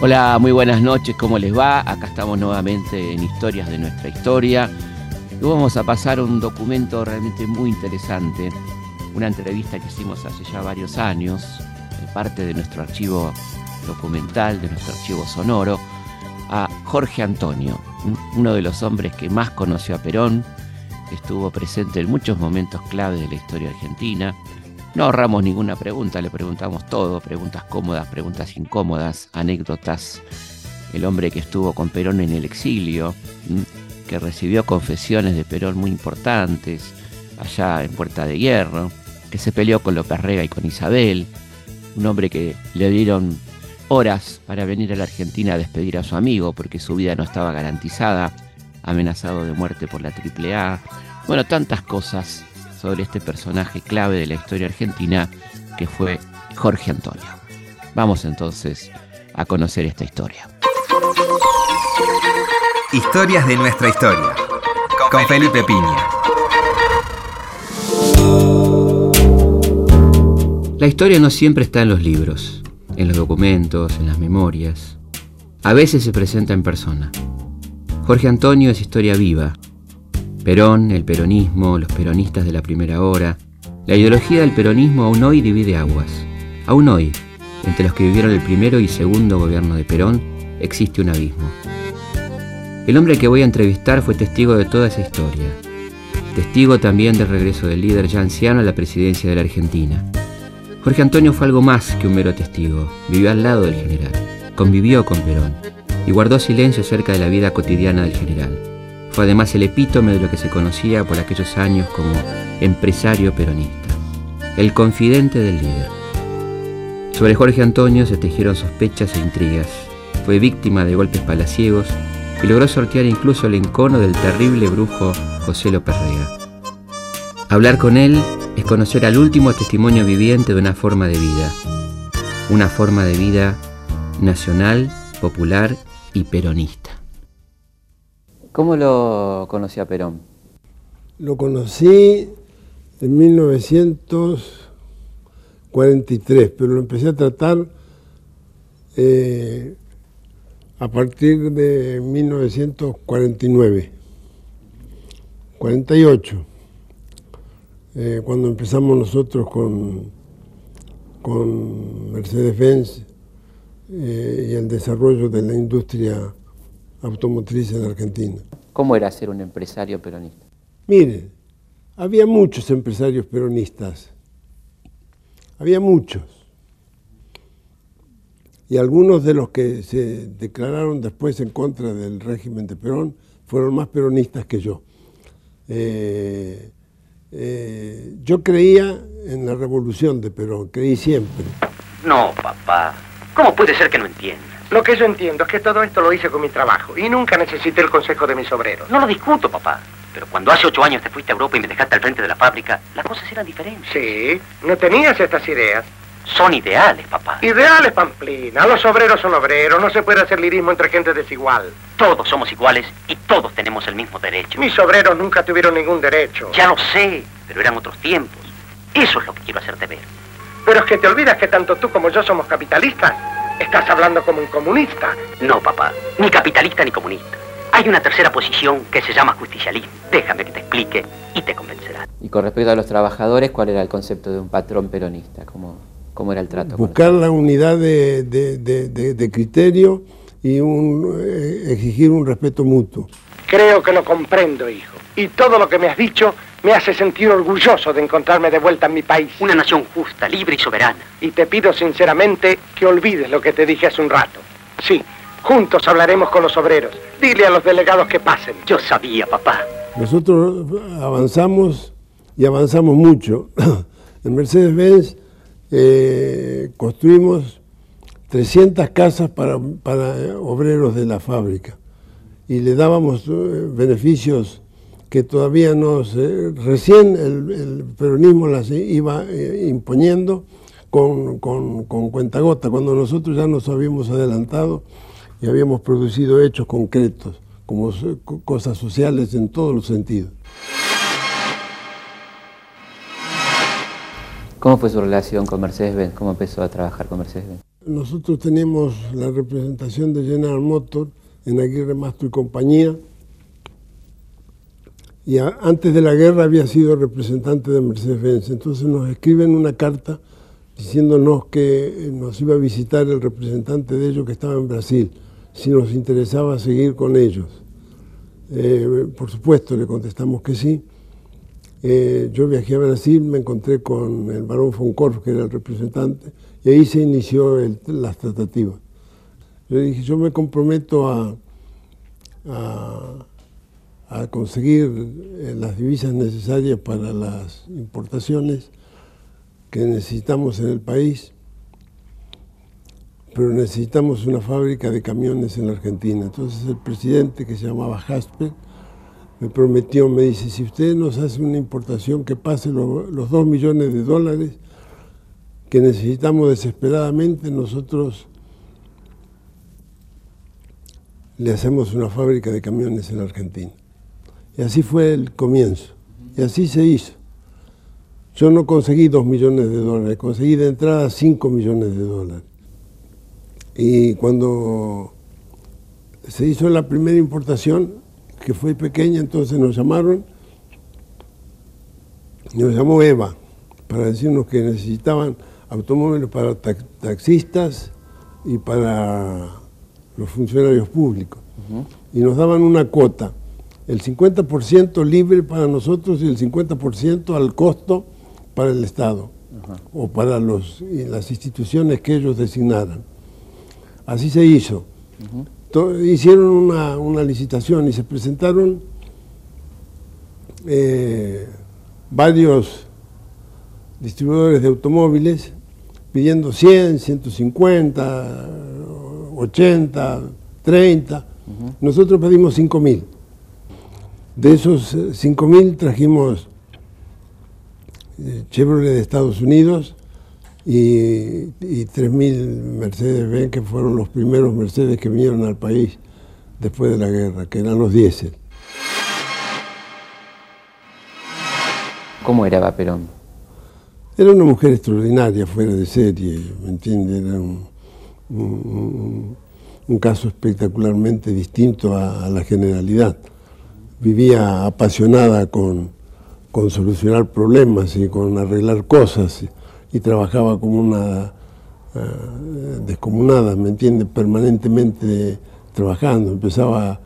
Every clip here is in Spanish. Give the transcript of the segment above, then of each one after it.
Hola, muy buenas noches, ¿cómo les va? Acá estamos nuevamente en Historias de nuestra historia. Y vamos a pasar un documento realmente muy interesante, una entrevista que hicimos hace ya varios años, parte de nuestro archivo documental, de nuestro archivo sonoro, a Jorge Antonio, uno de los hombres que más conoció a Perón, estuvo presente en muchos momentos clave de la historia argentina, no ahorramos ninguna pregunta, le preguntamos todo, preguntas cómodas, preguntas incómodas, anécdotas. El hombre que estuvo con Perón en el exilio, que recibió confesiones de Perón muy importantes allá en Puerta de Hierro, que se peleó con López Rega y con Isabel, un hombre que le dieron horas para venir a la Argentina a despedir a su amigo porque su vida no estaba garantizada, amenazado de muerte por la AAA. Bueno, tantas cosas sobre este personaje clave de la historia argentina que fue Jorge Antonio. Vamos entonces a conocer esta historia. Historias de nuestra historia con Felipe Piña. La historia no siempre está en los libros, en los documentos, en las memorias. A veces se presenta en persona. Jorge Antonio es historia viva, Perón, el peronismo, los peronistas de la primera hora. La ideología del peronismo aún hoy divide aguas. Aún hoy, entre los que vivieron el primero y segundo gobierno de Perón, existe un abismo. El hombre que voy a entrevistar fue testigo de toda esa historia. Testigo también del regreso del líder ya anciano a la presidencia de la Argentina. Jorge Antonio fue algo más que un mero testigo. Vivió al lado del general, convivió con Perón y guardó silencio acerca de la vida cotidiana del general. Fue además el epítome de lo que se conocía por aquellos años como empresario peronista, el confidente del líder. Sobre Jorge Antonio se tejieron sospechas e intrigas. Fue víctima de golpes palaciegos y logró sortear incluso el encono del terrible brujo José López Rega. Hablar con él es conocer al último testimonio viviente de una forma de vida, una forma de vida nacional, popular y peronista. ¿Cómo lo conocí a Perón? Lo conocí en 1943, pero lo empecé a tratar eh, a partir de 1949, 48, eh, cuando empezamos nosotros con, Mercedes-Benz eh, y el desarrollo de la industria automotriz en Argentina. ¿Cómo era ser un empresario peronista? Mire, había muchos empresarios peronistas, había muchos. Y algunos de los que se declararon después en contra del régimen de Perón fueron más peronistas que yo. Eh, eh, yo creía en la revolución de Perón, creí siempre. No, papá. ¿Cómo puede ser que no entienda? Lo que yo entiendo es que todo esto lo hice con mi trabajo y nunca necesité el consejo de mis obreros. No lo discuto, papá. Pero cuando hace ocho años te fuiste a Europa y me dejaste al frente de la fábrica, las cosas eran diferentes. Sí, no tenías estas ideas. Son ideales, papá. Ideales, Pamplina. Los obreros son obreros. No se puede hacer lirismo entre gente desigual. Todos somos iguales y todos tenemos el mismo derecho. Mis obreros nunca tuvieron ningún derecho. Ya lo sé, pero eran otros tiempos. Eso es lo que quiero hacerte ver. Pero es que te olvidas que tanto tú como yo somos capitalistas. Estás hablando como un comunista. No, papá. Ni capitalista ni comunista. Hay una tercera posición que se llama justicialismo. Déjame que te explique y te convencerá. Y con respecto a los trabajadores, ¿cuál era el concepto de un patrón peronista? ¿Cómo, cómo era el trato? Buscar la unidad de, de, criterio y un, eh, exigir un respeto mutuo. Creo que lo comprendo, hijo. Y todo lo que me has dicho me hace sentir orgulloso de encontrarme de vuelta en mi país. Una nación justa, libre y soberana. Y te pido sinceramente que olvides lo que te dije hace un rato. Sí, juntos hablaremos con los obreros. Dile a los delegados que pasen. Yo sabía, papá. Nosotros avanzamos y avanzamos mucho. En Mercedes-Benz eh, construimos 300 casas para, para obreros de la fábrica y le dábamos eh, beneficios que todavía no se, recién el, peronismo las iba eh, imponiendo con, con, con cuentagota, cuando nosotros ya nos habíamos adelantado y habíamos producido hechos concretos, como cosas sociales en todos los sentidos. ¿Cómo fue su relación con Mercedes-Benz? ¿Cómo empezó a trabajar con Mercedes-Benz? Nosotros tenemos la representación de General Motors en Aguirre Mastro y compañía. Y antes de la guerra había sido representante de Mercedes-Benz. Entonces nos escriben una carta diciéndonos que nos iba a visitar el representante de ellos que estaba en Brasil, si nos interesaba seguir con ellos. Eh, por supuesto, le contestamos que sí. Eh, yo viajé a Brasil, me encontré con el barón von Korf, que era el representante, y ahí se inició las tratativas. Yo dije, yo me comprometo a, conseguir eh, las divisas necesarias para las importaciones que necesitamos en el país, pero necesitamos una fábrica de camiones en la Argentina. Entonces el presidente, que se llamaba Jasper, me prometió, me dice, si usted nos hace una importación que pase los dos millones de dólares que necesitamos desesperadamente, nosotros le hacemos una fábrica de camiones en la Argentina. Y así fue el comienzo. Y así se hizo. Yo no conseguí dos millones de dólares, conseguí de entrada cinco millones de dólares. Y cuando se hizo la primera importación, que fue pequeña, entonces nos llamaron, nos llamó Eva para decirnos que necesitaban automóviles para taxistas y para los funcionarios públicos. Y nos daban una cuota, el 50% libre para nosotros y el 50% al costo para el Estado o para los, las instituciones que ellos designaran. Así se hizo hicieron una, licitación y se presentaron eh, varios distribuidores de automóviles pidiendo 100, 150, 80, 30. Nosotros pedimos 5.000. De esos 5.000 trajimos eh, Chevrolet de Estados Unidos, y, 3.000 Mercedes-Benz, que fueron los primeros Mercedes que vinieron al país después de la guerra, que eran los diésel. ¿Cómo era Eva Perón? Era una mujer extraordinaria, fuera de serie, ¿me entiendes? Era un, caso espectacularmente distinto a, la generalidad. Vivía apasionada con, con solucionar problemas y con arreglar cosas y trabajaba como una eh, descomunada, ¿me entiende? Permanentemente trabajando. Empezaba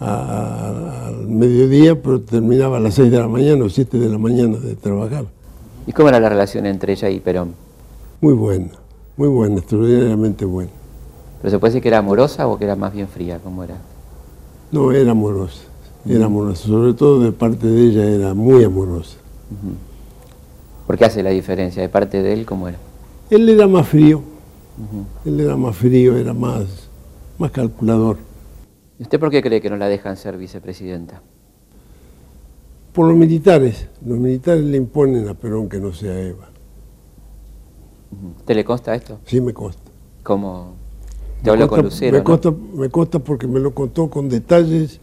al mediodía, pero terminaba a las 6 de la mañana o 7 de la mañana de trabajar. ¿Y cómo era la relación entre ella y Perón? Muy buena, muy buena, extraordinariamente buena. ¿Pero se puede decir que era amorosa o que era más bien fría? ¿Cómo era? No, era amorosa, era amorosa. Sobre todo de parte de ella era muy amorosa. ¿Por qué hace la diferencia? ¿De parte de él cómo era? Él era más frío. Él era más frío, era más, más calculador. ¿Y usted por qué cree que no la dejan ser vicepresidenta? Por los militares. Los militares le imponen a Perón que no sea Eva. ¿Te le consta esto? Sí, me consta. ¿Cómo? ¿Te habló con Lucero? Me, consta, me consta porque me lo contó con detalles.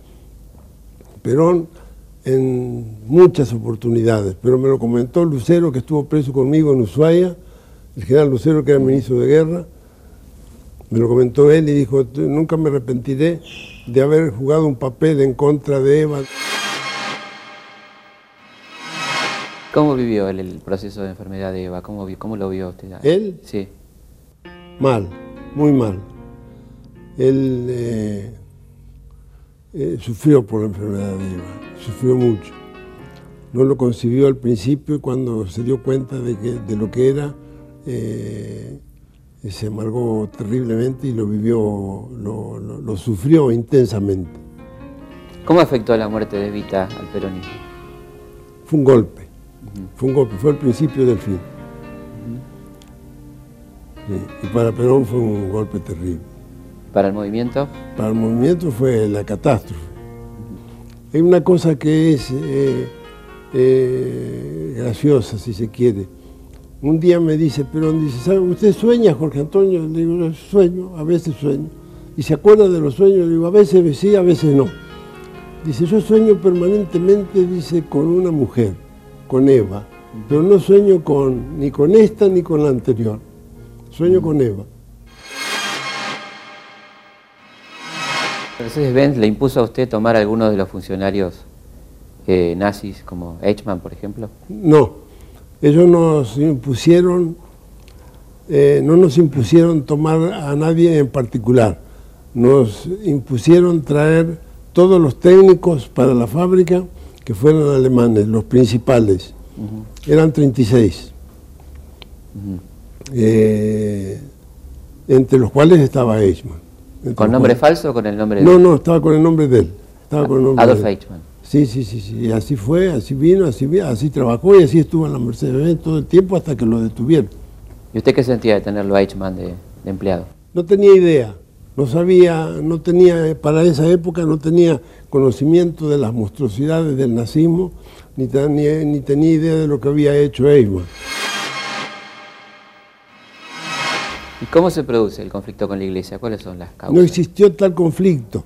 Perón en muchas oportunidades, pero me lo comentó Lucero, que estuvo preso conmigo en Ushuaia, el general Lucero, que era ministro de guerra, me lo comentó él y dijo, nunca me arrepentiré de haber jugado un papel en contra de Eva. ¿Cómo vivió él el proceso de enfermedad de Eva? ¿Cómo, cómo lo vio usted? ¿Él? Sí. Mal, muy mal. Él eh, eh, sufrió por la enfermedad de Eva sufrió mucho. No lo concibió al principio y cuando se dio cuenta de, que, de lo que era, eh, se amargó terriblemente y lo vivió, lo, sufrió intensamente. ¿Cómo afectó la muerte de Evita al peronismo? Fue un golpe, fue un golpe, fue el principio del fin. y para Perón fue un golpe terrible. ¿Para el movimiento? Para el movimiento fue la catástrofe. Hay una cosa que es eh, eh, graciosa, si se quiere. Un día me dice Perón, dice, ¿sabe, usted sueña, Jorge Antonio? Le digo, sueño, a veces sueño. Y se acuerda de los sueños, le digo, a veces sí, a veces no. Dice, yo sueño permanentemente, dice, con una mujer, con Eva, pero no sueño con, ni con esta ni con la anterior. Sueño con Eva. Mercedes-Benz le impuso a usted tomar algunos de los funcionarios eh, nazis, como Eichmann, por ejemplo? No, ellos nos impusieron, eh, no nos impusieron tomar a nadie en particular, nos impusieron traer todos los técnicos para la fábrica que fueran alemanes, los principales. Eran 36. Eh, entre los cuales estaba Eichmann. ¿Con nombre falso o con el nombre de No, no, estaba con el nombre de él. Estaba con el nombre Adolf Eichmann. Sí, sí, sí, sí. Y así fue, así vino, así, así trabajó y así estuvo en la Mercedes todo el tiempo hasta que lo detuvieron. ¿Y usted qué sentía de tenerlo a Eichmann de, de empleado? No tenía idea, no sabía, no tenía, para esa época no tenía conocimiento de las monstruosidades del nazismo, ni, ni tenía idea de lo que había hecho Eichmann. ¿Y cómo se produce el conflicto con la iglesia? ¿Cuáles son las causas? No existió tal conflicto.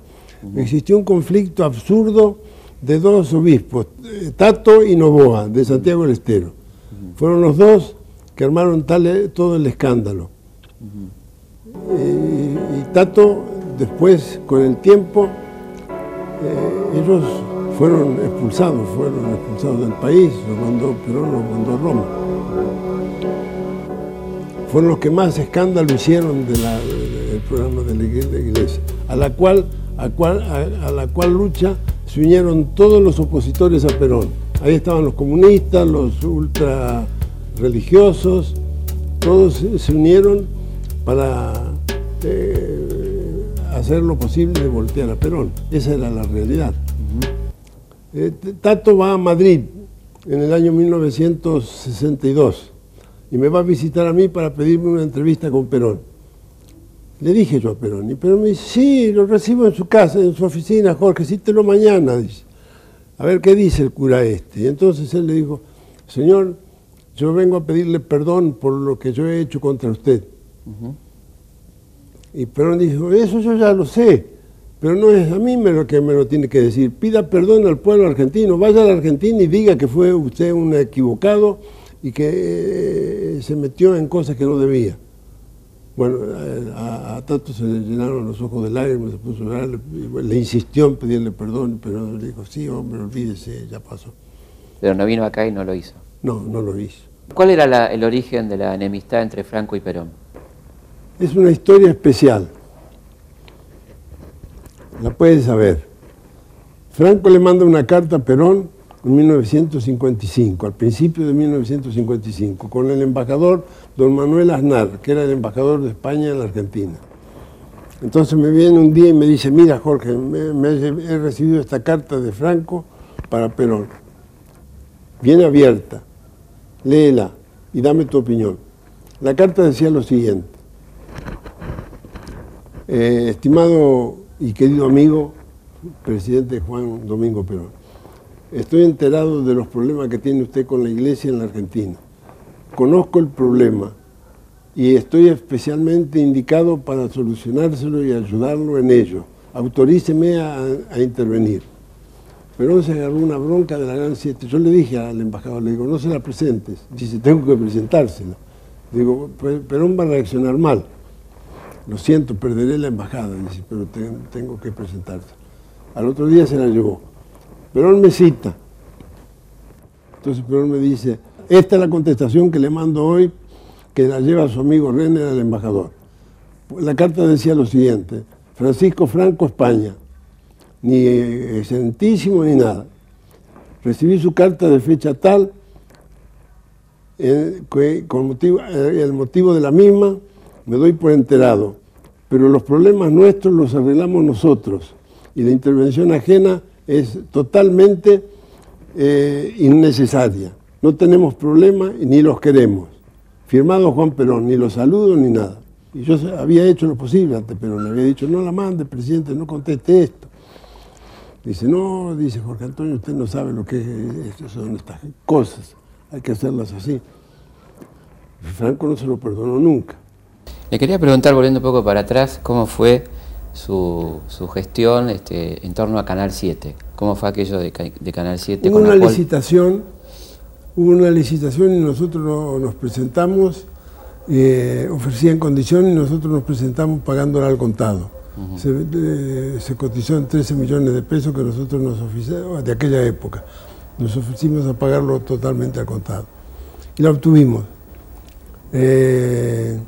Existió un conflicto absurdo de dos obispos, eh, Tato y Novoa, de Santiago del Estero. Fueron los dos que armaron tal, todo el escándalo. y, Tato, después, con el tiempo, eh, ellos fueron expulsados, fueron expulsados del país, los mandó Perón, los mandó a Roma fueron los que más escándalo hicieron del programa de la iglesia, a la cual, a, cual, a, la cual lucha se unieron todos los opositores a Perón. Ahí estaban los comunistas, los ultra religiosos, todos se unieron para eh, hacer lo posible de voltear a Perón. Esa era la realidad. Eh, Tato va a Madrid en el año 1962 y me va a visitar a mí para pedirme una entrevista con Perón. Le dije yo a Perón, y Perón me dice, sí, lo recibo en su casa, en su oficina, Jorge, cítelo mañana, dice. A ver qué dice el cura este. Y entonces él le dijo, señor, yo vengo a pedirle perdón por lo que yo he hecho contra usted. Y Perón dijo, eso yo ya lo sé, pero no es a mí lo que me lo tiene que decir. Pida perdón al pueblo argentino, vaya a la Argentina y diga que fue usted un equivocado y que eh, se metió en cosas que no debía. Bueno, a, Tato se le llenaron los ojos de lágrimas, se puso a llorar, le, insistió en pedirle perdón, pero le dijo, sí, hombre, olvídese, ya pasó. Pero no vino acá y no lo hizo. No, no lo hizo. ¿Cuál era el origen de la enemistad entre Franco y Perón? Es una historia especial. La puedes saber. Franco le manda una carta a Perón en 1955, al principio de 1955, con el embajador don Manuel Aznar, que era el embajador de España en la Argentina. Entonces me viene un día y me dice, mira Jorge, he recibido esta carta de Franco para Perón. Viene abierta, léela y dame tu opinión. La carta decía lo siguiente. Eh, estimado y querido amigo, presidente Juan Domingo Perón, Estoy enterado de los problemas que tiene usted con la iglesia en la Argentina. Conozco el problema y estoy especialmente indicado para solucionárselo y ayudarlo en ello. Autoríceme a, intervenir. Perón se agarró una bronca de la Gran Siete. Yo le dije al embajador, le digo, no se la presentes. Dice, tengo que presentársela. Digo, Perón va a reaccionar mal. Lo siento, perderé la embajada. Dice, pero tengo que presentarse. Al otro día se la llevó. Perón me cita. Entonces Perón me dice, esta es la contestación que le mando hoy, que la lleva su amigo René al embajador. La carta decía lo siguiente, Francisco Franco, España, ni excelentísimo ni nada. Recibí su carta de fecha tal, eh, con motivo, eh, el motivo de la misma me doy por enterado, pero los problemas nuestros los arreglamos nosotros y la intervención ajena es totalmente eh, innecesaria. No tenemos problema ni los queremos. Firmado Juan Perón, ni los saludo ni nada. Y yo había hecho lo posible ante Perón, le había dicho, no la mande, presidente, no conteste esto. Dice, no, dice Jorge Antonio, usted no sabe lo que es, son estas cosas, hay que hacerlas así. Franco no se lo perdonó nunca. Le quería preguntar, volviendo un poco para atrás, cómo fue su, su gestión este, en torno a Canal 7. ¿Cómo fue aquello de, Canal 7? Hubo una licitación, hubo una licitación y nosotros nos presentamos, eh, ofrecían condiciones y nosotros nos presentamos pagándola al contado. se, eh, se cotizó en 13 millones de pesos que nosotros nos ofrecimos, de aquella época, nos ofrecimos a pagarlo totalmente al contado. Y la obtuvimos. Eh,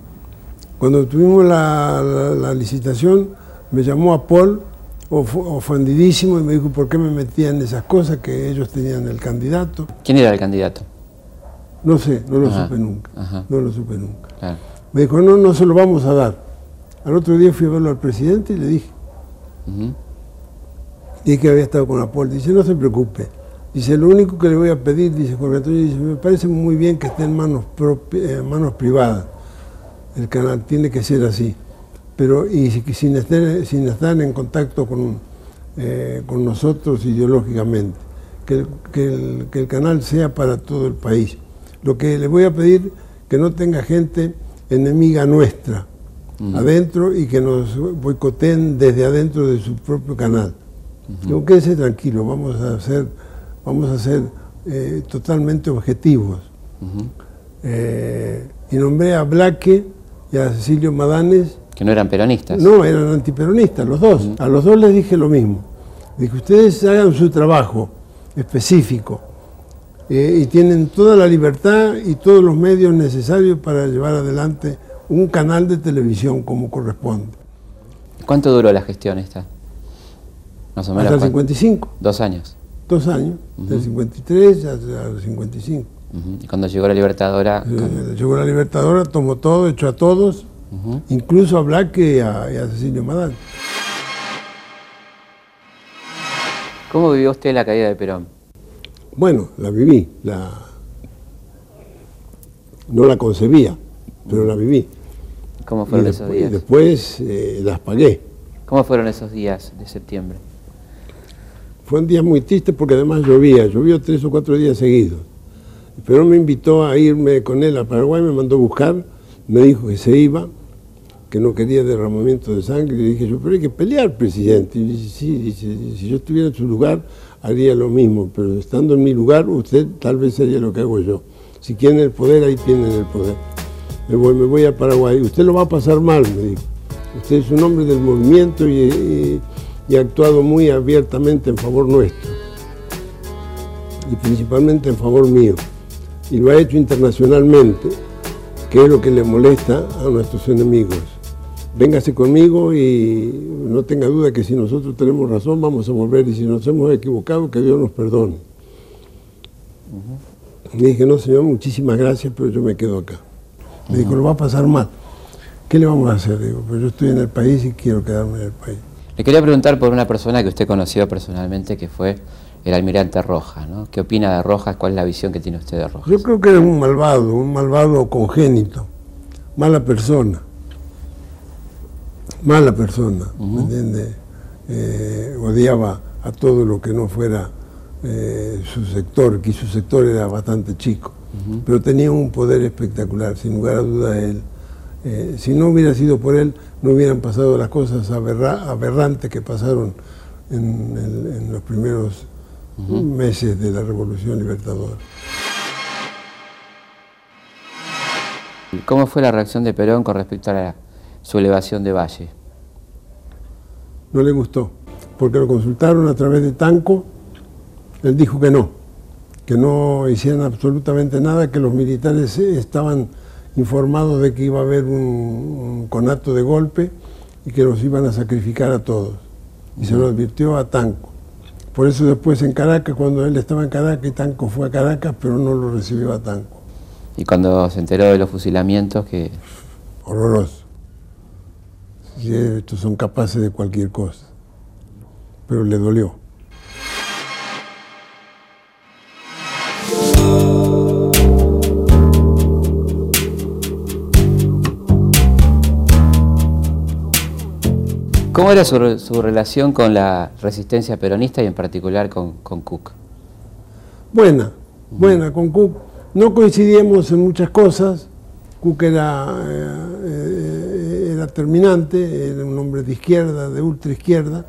cuando obtuvimos la, la- la licitación, me llamó a Paul, of- ofendidísimo, y me dijo por qué me metía en esas cosas que ellos tenían el candidato. ¿Quién era el candidato? No sé, no lo Ajá, supe nunca. ajá. No lo supe nunca. Claro. Me dijo, no, no se lo vamos a dar. Al otro día fui a verlo al presidente y le dije, Ujú. dije que había estado con la Paul. Dice, no se preocupe. Dice, lo único que le voy a pedir, dice Jorge Antonio, dice, me parece muy bien que esté en manos, eh, manos privadas. El canal tiene que ser así. Pero y si- sin estar, sin estar en contacto con, eh, con nosotros ideológicamente. Que el, que, el, que el canal sea para todo el país. Lo que le voy a pedir, que no tenga gente enemiga nuestra adentro y que nos boicoteen desde adentro de su propio canal. Digo, quédese tranquilo, vamos a ser, vamos a ser eh, totalmente objetivos. Eh, y nombré a Blaque y a Cecilio Madanes, Que no eran peronistas. no, eran antiperonistas, los dos. A los dos les dije lo mismo. Dije, ustedes hagan su trabajo específico eh, y tienen toda la libertad y todos los medios necesarios para llevar adelante un canal de televisión como corresponde. ¿Cuánto duró la gestión esta? Más o menos. Hasta el ¿cuánto? 55, Dos años. dos años, del 53 hasta el 55. Ujú. Y cuando llegó la Libertadora. Eh, Llegó la Libertadora, tomó todo, echó a todos, Incluso a Blaque y a, y a Cecilio Madán. ¿Cómo vivió usted la caída de Perón? Bueno, la viví, la... no la concebía, pero la viví. ¿Cómo fueron esos días? después, eh, las pagué. ¿Cómo fueron esos días de septiembre? Fue un día muy triste porque además llovía, llovió tres o cuatro días seguidos. Pero me invitó a irme con él a Paraguay, me mandó a buscar, me dijo que se iba, que no quería derramamiento de sangre. Le dije yo, pero hay que pelear, presidente. Y dice, sí, dice, si yo estuviera en su lugar, haría lo mismo, pero estando en mi lugar, usted tal vez haría lo que hago yo. Si quieren el poder, ahí tienen el poder. Me voy, me voy a Paraguay. Usted lo va a pasar mal, me dijo. Usted es un hombre del movimiento y, y- y ha actuado muy abiertamente en favor nuestro. Y principalmente en favor mío. Y lo ha hecho internacionalmente, que es lo que le molesta a nuestros enemigos. Véngase conmigo y no tenga duda que si nosotros tenemos razón vamos a volver y si nos hemos equivocado que Dios nos perdone. Le dije, no señor, muchísimas gracias, pero yo me quedo acá. Me dijo, lo va a pasar mal. ¿Qué le vamos a hacer? Digo, pues yo estoy en el país y quiero quedarme en el país. Le quería preguntar por una persona que usted conoció personalmente, que fue el almirante Rojas, ¿no? ¿Qué opina de Rojas? ¿Cuál es la visión que tiene usted de Rojas? Yo creo que era un malvado, un malvado congénito, mala persona. Mala persona, ¿me entiende? Eh, odiaba a todo lo que no fuera eh, su sector, que su sector era bastante chico, pero tenía un poder espectacular, sin lugar a duda él. eh, si no hubiera sido por él, no hubieran pasado las cosas aberra- aberrantes que pasaron en, el- en los primeros meses de la Revolución Libertadora. ¿Cómo fue la reacción de Perón con respecto a la- su elevación de Valle? no le gustó, porque lo consultaron a través de Tanco, él dijo que no, que no hicieran absolutamente nada, que los militares estaban informados de que iba a haber un, un conato de golpe y que los iban a sacrificar a todos. Y se lo advirtió a Tanco. Por eso después en Caracas, cuando él estaba en Caracas, y Tanco fue a Caracas, pero no lo recibió a Tanco. Y cuando se enteró de los fusilamientos, que Horroroso. Estos son capaces de cualquier cosa. Pero le dolió. ¿Cómo era su, re- su relación con la resistencia peronista y en particular con, con Cook? Buena, buena con Cook. No coincidíamos en muchas cosas. Cook era, eh, era terminante, era un hombre de izquierda, de ultra izquierda,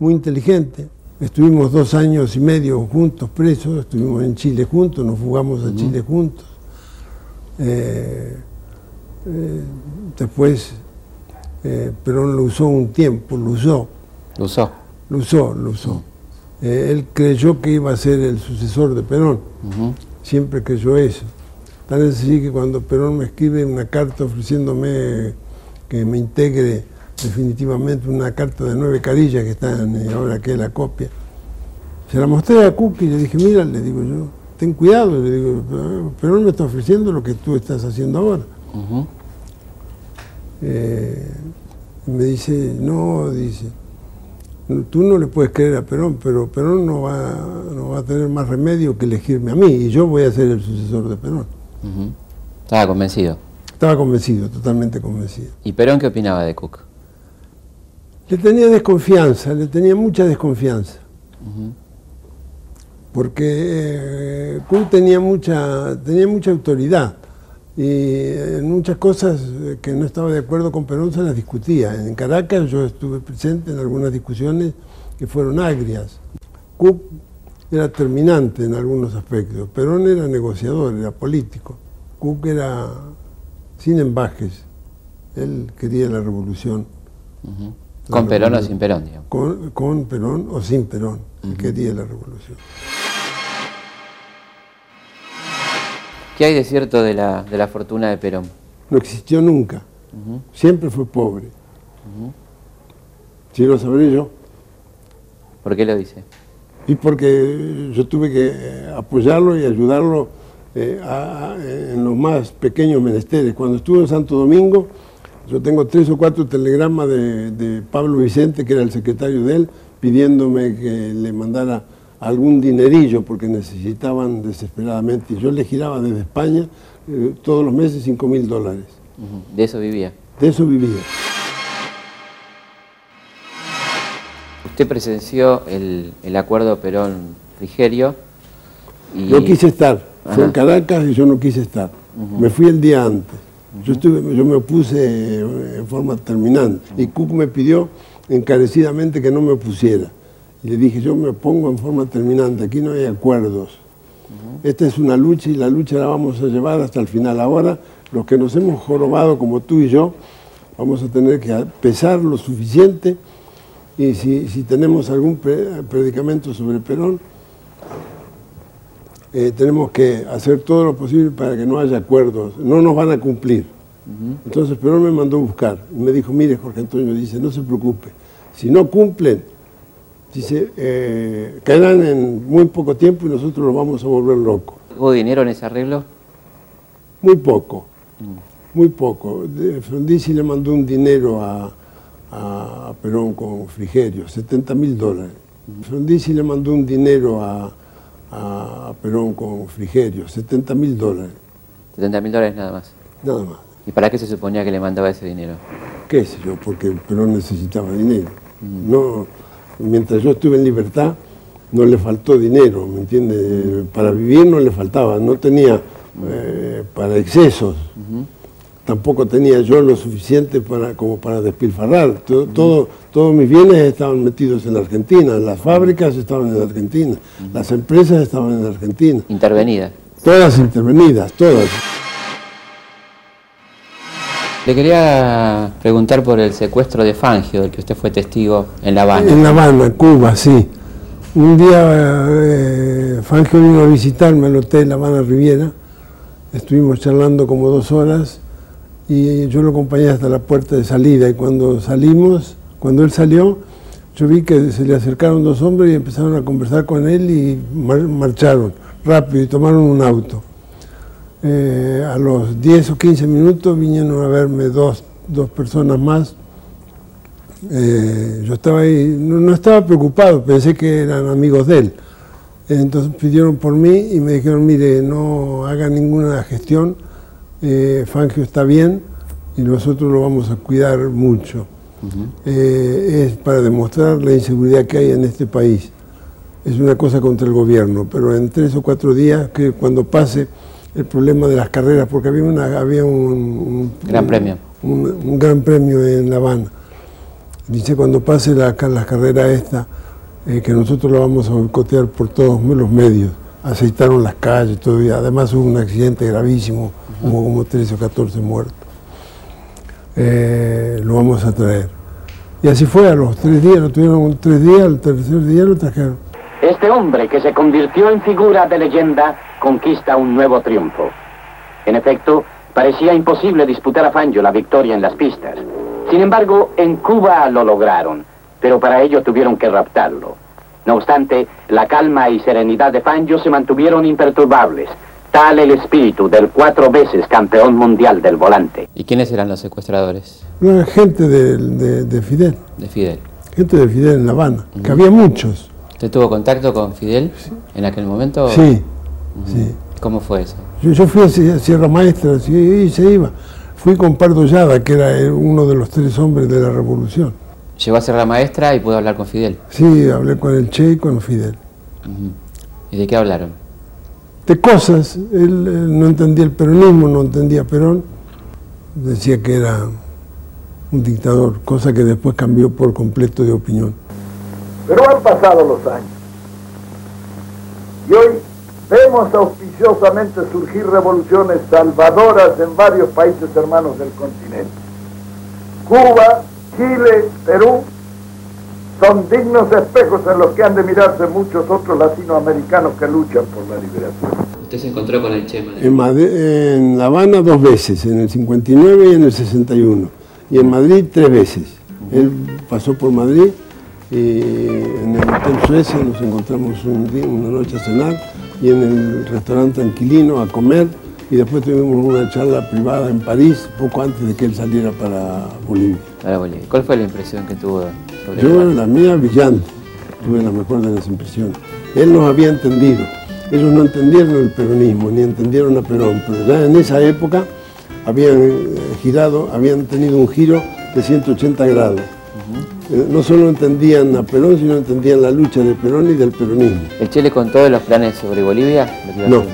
muy inteligente. Estuvimos dos años y medio juntos presos, estuvimos en Chile juntos, nos fugamos a Chile juntos. Eh, eh, después eh, Perón lo usó un tiempo, lo usó. Lo usó. Lo usó, lo usó. Eh, él creyó que iba a ser el sucesor de Perón. Siempre creyó eso. Tan es así que cuando Perón me escribe una carta ofreciéndome que me integre definitivamente una carta de nueve carillas que están eh, ahora que es la copia, se la mostré a Cook y le dije, mira, le digo yo, ten cuidado, le digo, Perón me está ofreciendo lo que tú estás haciendo ahora. Eh, me dice, no, dice, tú no le puedes creer a Perón, pero Perón no va, no va a tener más remedio que elegirme a mí y yo voy a ser el sucesor de Perón. Estaba convencido. Estaba convencido, totalmente convencido. ¿Y Perón qué opinaba de Cook? Le tenía desconfianza, le tenía mucha desconfianza. Porque eh, Cook tenía mucha, tenía mucha autoridad y en muchas cosas que no estaba de acuerdo con Perón se las discutía. En Caracas yo estuve presente en algunas discusiones que fueron agrias. Cook era terminante en algunos aspectos. Perón era negociador, era político. Cook era sin embajes. Él quería la revolución. ¿Con Perón o sin Perón? Con, Perón o sin Perón. quería la revolución. ¿Qué hay de cierto de la, de la fortuna de Perón? No existió nunca. Siempre fue pobre. Si lo sabré yo. ¿Por qué lo dice? y porque yo tuve que apoyarlo y ayudarlo eh, en los más pequeños menesteres. Cuando estuve en Santo Domingo, yo tengo tres o cuatro telegramas de, Pablo Vicente, que era el secretario de él, pidiéndome que le mandara algún dinerillo porque necesitaban desesperadamente. Y yo le giraba desde España eh, todos los meses cinco mil dólares. ¿De eso vivía? De eso vivía. Usted presenció el, acuerdo Perón-Frigerio. Y... No quise estar. Fue en Caracas y yo no quise estar. Me fui el día antes. Yo, estuve, yo me opuse en forma terminante. Y Cook me pidió encarecidamente que no me opusiera. Y le dije, yo me pongo en forma terminante, aquí no hay acuerdos. Esta es una lucha y la lucha la vamos a llevar hasta el final. Ahora, los que nos hemos jorobado como tú y yo, vamos a tener que pesar lo suficiente y si, tenemos algún predicamento sobre Perón, eh, tenemos que hacer todo lo posible para que no haya acuerdos, no nos van a cumplir. Entonces Perón me mandó a buscar y me dijo, mire Jorge Antonio, dice, no se preocupe, si no cumplen, dice, eh, caerán en muy poco tiempo y nosotros los vamos a volver locos. ¿Hubo dinero en ese arreglo? Muy poco, mm. muy poco. Frondizi le mandó un dinero a, a Perón con Frigerio, 70 mil dólares. Frondizi le mandó un dinero a, Perón con Frigerio, 70 mil dólares. 70 mil dólares nada más. Nada más. ¿Y para qué se suponía que le mandaba ese dinero? ¿Qué sé yo? Porque Perón necesitaba dinero. No, mientras yo estuve en libertad, no le faltó dinero, ¿me entiende? Para vivir no le faltaba, no tenía eh, para excesos tampoco tenía yo lo suficiente para, como para despilfarrar. Todo, todos mis bienes estaban metidos en la Argentina, las fábricas estaban en la Argentina, las empresas estaban en la Argentina. Intervenidas. Todas intervenidas, todas. Le quería preguntar por el secuestro de Fangio, del que usted fue testigo en La Habana. En La Habana, Cuba, sí. Un día eh, Fangio vino a visitarme al hotel La Habana Riviera, estuvimos charlando como dos horas y yo lo acompañé hasta la puerta de salida y cuando salimos, cuando él salió, yo vi que se le acercaron dos hombres y empezaron a conversar con él y marcharon rápido y tomaron un auto. Eh, a los 10 o 15 minutos vinieron a verme dos, personas más. Eh, yo estaba ahí, no, no, estaba preocupado, pensé que eran amigos de él. Entonces pidieron por mí y me dijeron, mire, no haga ninguna gestión eh, Fangio está bien y nosotros lo vamos a cuidar mucho. Eh, es para demostrar la inseguridad que hay en este país. Es una cosa contra el gobierno, pero en tres o cuatro días, que cuando pase el problema de las carreras, porque había, una, había un, gran premio. Un, gran premio en La Habana. Dice, cuando pase la, la carrera esta, eh, que nosotros lo vamos a boicotear por todos los medios. Aceitaron las calles, todavía. Además hubo un accidente gravísimo hubo como 13 o 14 muertos. eh, lo vamos a traer. Y así fue, a los tres días, lo tuvieron tres días, al tercer día lo trajeron. Este hombre que se convirtió en figura de leyenda conquista un nuevo triunfo. En efecto, parecía imposible disputar a Fangio la victoria en las pistas. Sin embargo, en Cuba lo lograron, pero para ello tuvieron que raptarlo. No obstante, la calma y serenidad de Fangio se mantuvieron imperturbables. Tal el espíritu del cuatro veces campeón mundial del volante. ¿Y quiénes eran los secuestradores? No, gente de, de- de Fidel, De Fidel. gente de Fidel en La Habana, que había muchos. ¿Usted tuvo contacto con Fidel en aquel momento? Sí, sí. ¿Cómo fue eso? Yo, yo fui a Sie- Sierra Maestra sí, y se iba. Fui con Pardo Llada, que era uno de los tres hombres de la revolución. Llegó a ser la maestra y pudo hablar con Fidel. Sí, hablé con el Che y con Fidel. ¿Y de qué hablaron? De cosas, él, él no entendía el peronismo, no entendía Perón, decía que era un dictador, cosa que después cambió por completo de opinión. Pero han pasado los años. Y hoy vemos auspiciosamente surgir revoluciones salvadoras en varios países hermanos del continente. Cuba, Chile, Perú son dignos espejos en los que han de mirarse muchos otros latinoamericanos que luchan por la liberación. Usted se encontró con el Chema. En, Madri- en La Habana dos veces, en el 59 y en el 61. Y en Madrid tres veces. Él pasó por Madrid y en el Hotel Suecia nos encontramos un día, una noche a cenar y en el restaurante Anquilino a comer y después tuvimos una charla privada en París poco antes de que él saliera para Bolivia. Para Bolivia. ¿Cuál fue la impresión que tuvo sobre Yo, el la mía, brillante, tuve la mejor de las impresiones. Él nos había entendido. Ellos no entendieron el peronismo, ni entendieron a Perón, pero ya en esa época habían eh, girado, habían tenido un giro de 180 grados. Eh, No solo entendían a Perón, sino entendían la lucha de Perón y del peronismo. ¿El Che le contó de los planes sobre Bolivia? Lo No,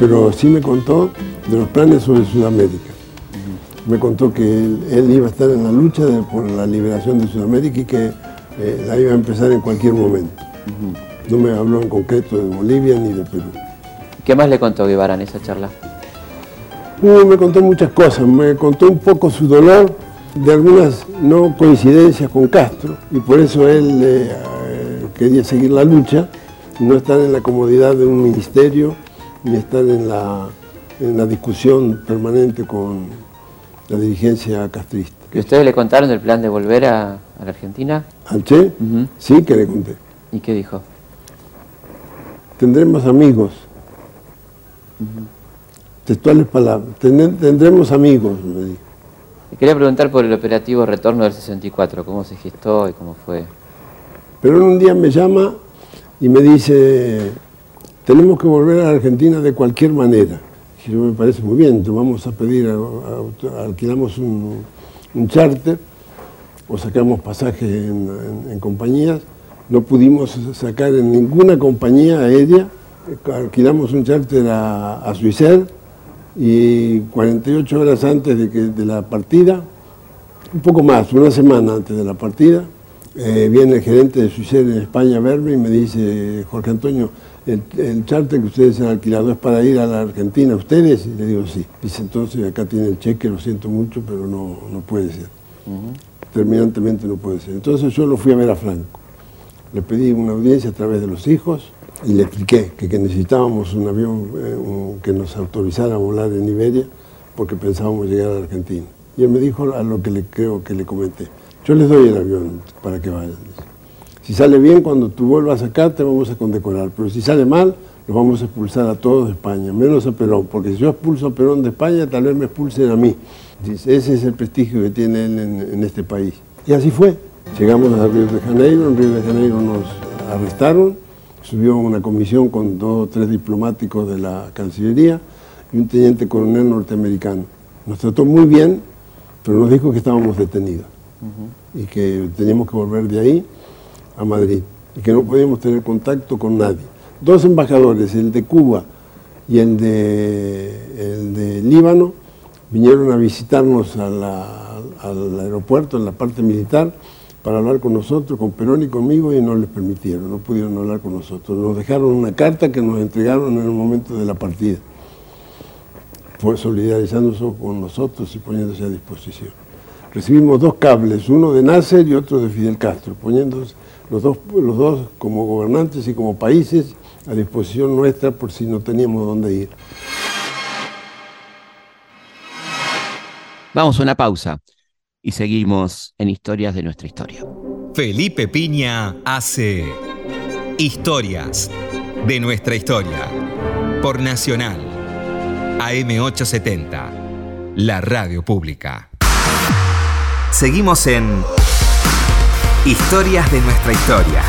pero sí me contó de los planes sobre Sudamérica. Me contó que él, él iba a estar en la lucha de- por la liberación de Sudamérica y que eh, la iba a empezar en cualquier momento. No me habló en concreto de Bolivia ni de Perú. ¿Qué más le contó Guevara en esa charla? Uh, me contó muchas cosas, me contó un poco su dolor de algunas no coincidencias con Castro y por eso él eh, eh, quería seguir la lucha, no estar en la comodidad de un ministerio ni estar en la, en la discusión permanente con la dirigencia castrista. ¿Que ustedes le contaron del plan de volver a, a la Argentina? ¿Al Che? Sí que le conté. ¿Y qué dijo? Tendremos amigos. Textuales palabras. "Tene- Tendremos amigos, me dijo. Le quería preguntar por el operativo Retorno del 64, cómo se gestó y cómo fue. Pero un día me llama y me dice, tenemos que volver a la Argentina de cualquier manera. Me parece muy bien, vamos a pedir, alquilamos un, un charter o sacamos pasajes en, compañías. No pudimos sacar en ninguna compañía aérea, alquilamos un charter a, a y 48 horas antes de, que, de la partida, un poco más, una semana antes de la partida, eh, viene el gerente de Suizer en España a verme y me dice, Jorge Antonio, el, el charter que ustedes han alquilado es para ir a la Argentina, ¿ustedes? Y le digo, sí. Dice, entonces acá tiene el cheque, lo siento mucho, pero no, no puede ser. Terminantemente no puede ser. Entonces yo lo fui a ver a Franco. Le pedí una audiencia a través de los hijos y le expliqué que, que necesitábamos un avión eh, un- que nos autorizara a volar en Iberia porque pensábamos llegar a la Argentina. Y él me dijo a lo que le creo que le comenté. Yo les doy el avión para que vayan. Si sale bien, cuando tú vuelvas acá te vamos a condecorar, pero si sale mal, los vamos a expulsar a todos de España, menos a Perón, porque si yo expulso a Perón de España, tal vez me expulsen a mí. Ese es el prestigio que tiene él en, en este país. Y así fue. Llegamos a Río de Janeiro, en Río de Janeiro nos arrestaron, subió una comisión con dos o tres diplomáticos de la Cancillería y un teniente coronel norteamericano. Nos trató muy bien, pero nos dijo que estábamos detenidos y que teníamos que volver de ahí a Madrid y que no podíamos tener contacto con nadie. Dos embajadores, el de Cuba y el de, el de Líbano, vinieron a visitarnos al aeropuerto, en la parte militar, para hablar con nosotros, con Perón y conmigo, y no les permitieron, no pudieron hablar con nosotros. Nos dejaron una carta que nos entregaron en el momento de la partida, fue solidarizándose con nosotros y poniéndose a disposición. Recibimos dos cables, uno de Nasser y otro de Fidel Castro, poniéndose los dos, los dos como gobernantes y como países a disposición nuestra por si no teníamos dónde ir. Vamos a una pausa y seguimos en Historias de nuestra historia. Felipe Piña hace Historias de nuestra historia por Nacional AM870, la radio pública. Seguimos en Historias de nuestra historia.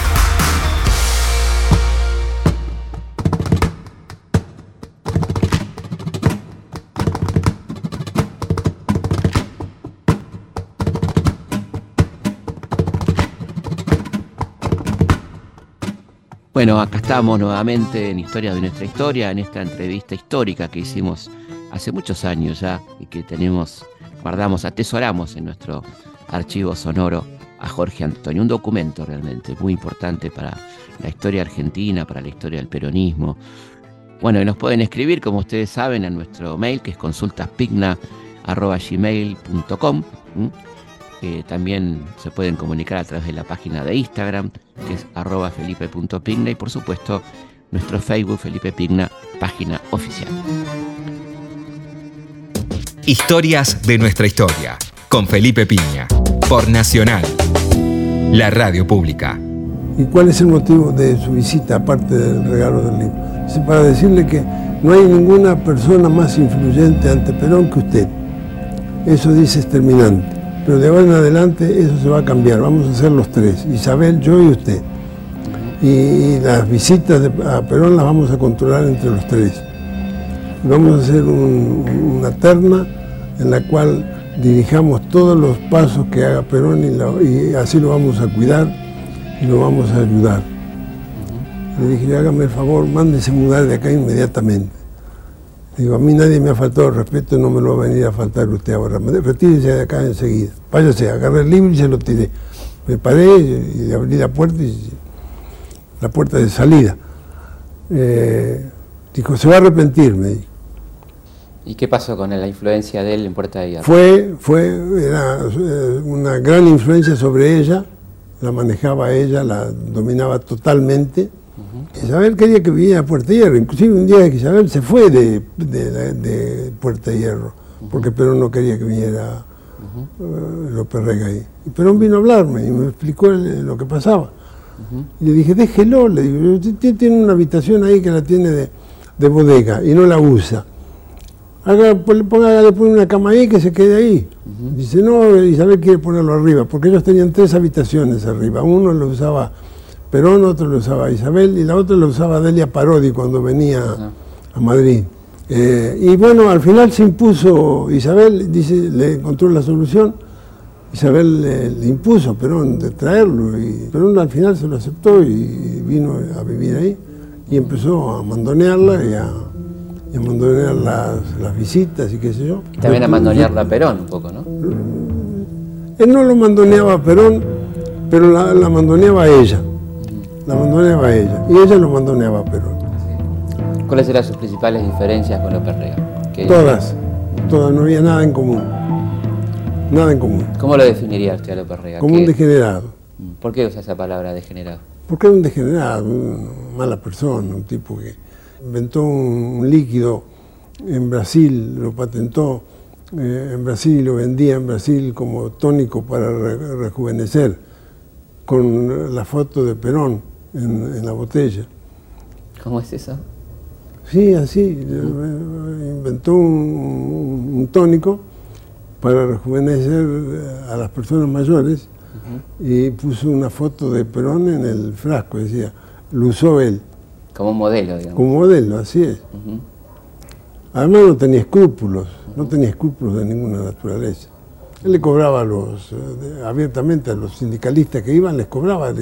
Bueno, acá estamos nuevamente en Historia de nuestra historia, en esta entrevista histórica que hicimos hace muchos años ya y que tenemos, guardamos, atesoramos en nuestro archivo sonoro a Jorge Antonio. Un documento realmente muy importante para la historia argentina, para la historia del peronismo. Bueno, y nos pueden escribir, como ustedes saben, a nuestro mail que es consultaspigna.gmail.com. también se pueden comunicar a través de la página de Instagram, que es arroba felipe.pigna y por supuesto nuestro Facebook Felipe Pigna, página oficial. Historias de nuestra historia, con Felipe Piña, por Nacional, la radio pública. ¿Y cuál es el motivo de su visita, aparte del regalo del libro? Es para decirle que no hay ninguna persona más influyente ante Perón que usted. Eso dice exterminante. Pero de ahora en adelante eso se va a cambiar. Vamos a ser los tres, Isabel, yo y usted. Y, las visitas a Perón las vamos a controlar entre los tres. Vamos a hacer una terna en la cual dirijamos todos los pasos que haga Perón y, así lo vamos a cuidar y lo vamos a ayudar. Le dije, hágame el favor, mándese mudar de acá inmediatamente. Digo, a mí nadie me ha faltado el respeto, no me lo va a venir a faltar usted ahora. Retírese de acá enseguida. Váyase, agarré el libro y se lo tiré. Me paré y abrí la puerta y la puerta de salida. Eh, dijo, se va a arrepentir, me dijo. ¿Y qué pasó con la influencia de él en Puerta de Hierro? Fue, fue era eh, una gran influencia sobre ella, la manejaba ella, la dominaba totalmente Isabel quería que viniera a Puerta Hierro, inclusive un día que Isabel se fue de, de, Puerta Hierro, porque Perón no quería que viniera uh López Rega ahí. Y Perón vino a hablarme y me explicó lo que pasaba. Y le dije, déjelo, le digo, usted tiene una habitación ahí que la tiene de, bodega y no la usa. Haga, le pone una cama ahí que se quede ahí. Dice, no, Isabel quiere ponerlo arriba, porque ellos tenían tres habitaciones arriba. Uno lo usaba Perón, otro lo usaba Isabel y la otra lo usaba Delia Parodi cuando venía a Madrid. Eh, y bueno, al final se impuso Isabel, dice, le encontró la solución. Isabel le, impuso a Perón de traerlo y Perón al final se lo aceptó y vino a vivir ahí y empezó a mandonearla y a, mandonear las, visitas y qué sé yo. Y también a mandonearla a Perón un poco, ¿no? Él no lo mandoneaba a Perón, pero la, la mandoneaba a ella la mandoneaba a ella y ella lo mandoneaba a Perón. ¿Cuáles eran sus principales diferencias con López Rega? Todas, todas, no había nada en común. Nada en común. ¿Cómo lo definiría usted a López Rega? Como un degenerado. Mm, ¿Por qué usa esa palabra degenerado? Porque era un degenerado, una mala persona, un tipo que inventó un, líquido en Brasil, lo patentó eh, en Brasil y lo vendía en Brasil como tónico para rejuvenecer, con la foto de Perón en, la botella. ¿Cómo es eso? Sí, así. Inventó un, tónico para rejuvenecer a las personas mayores y puso una foto de Perón en el frasco, decía, lo usó él. Como modelo, digamos. Como modelo, así es. Además no tenía escrúpulos, no tenía escrúpulos de ninguna naturaleza. Él le cobraba los, eh, abiertamente a los sindicalistas que iban, les cobraba,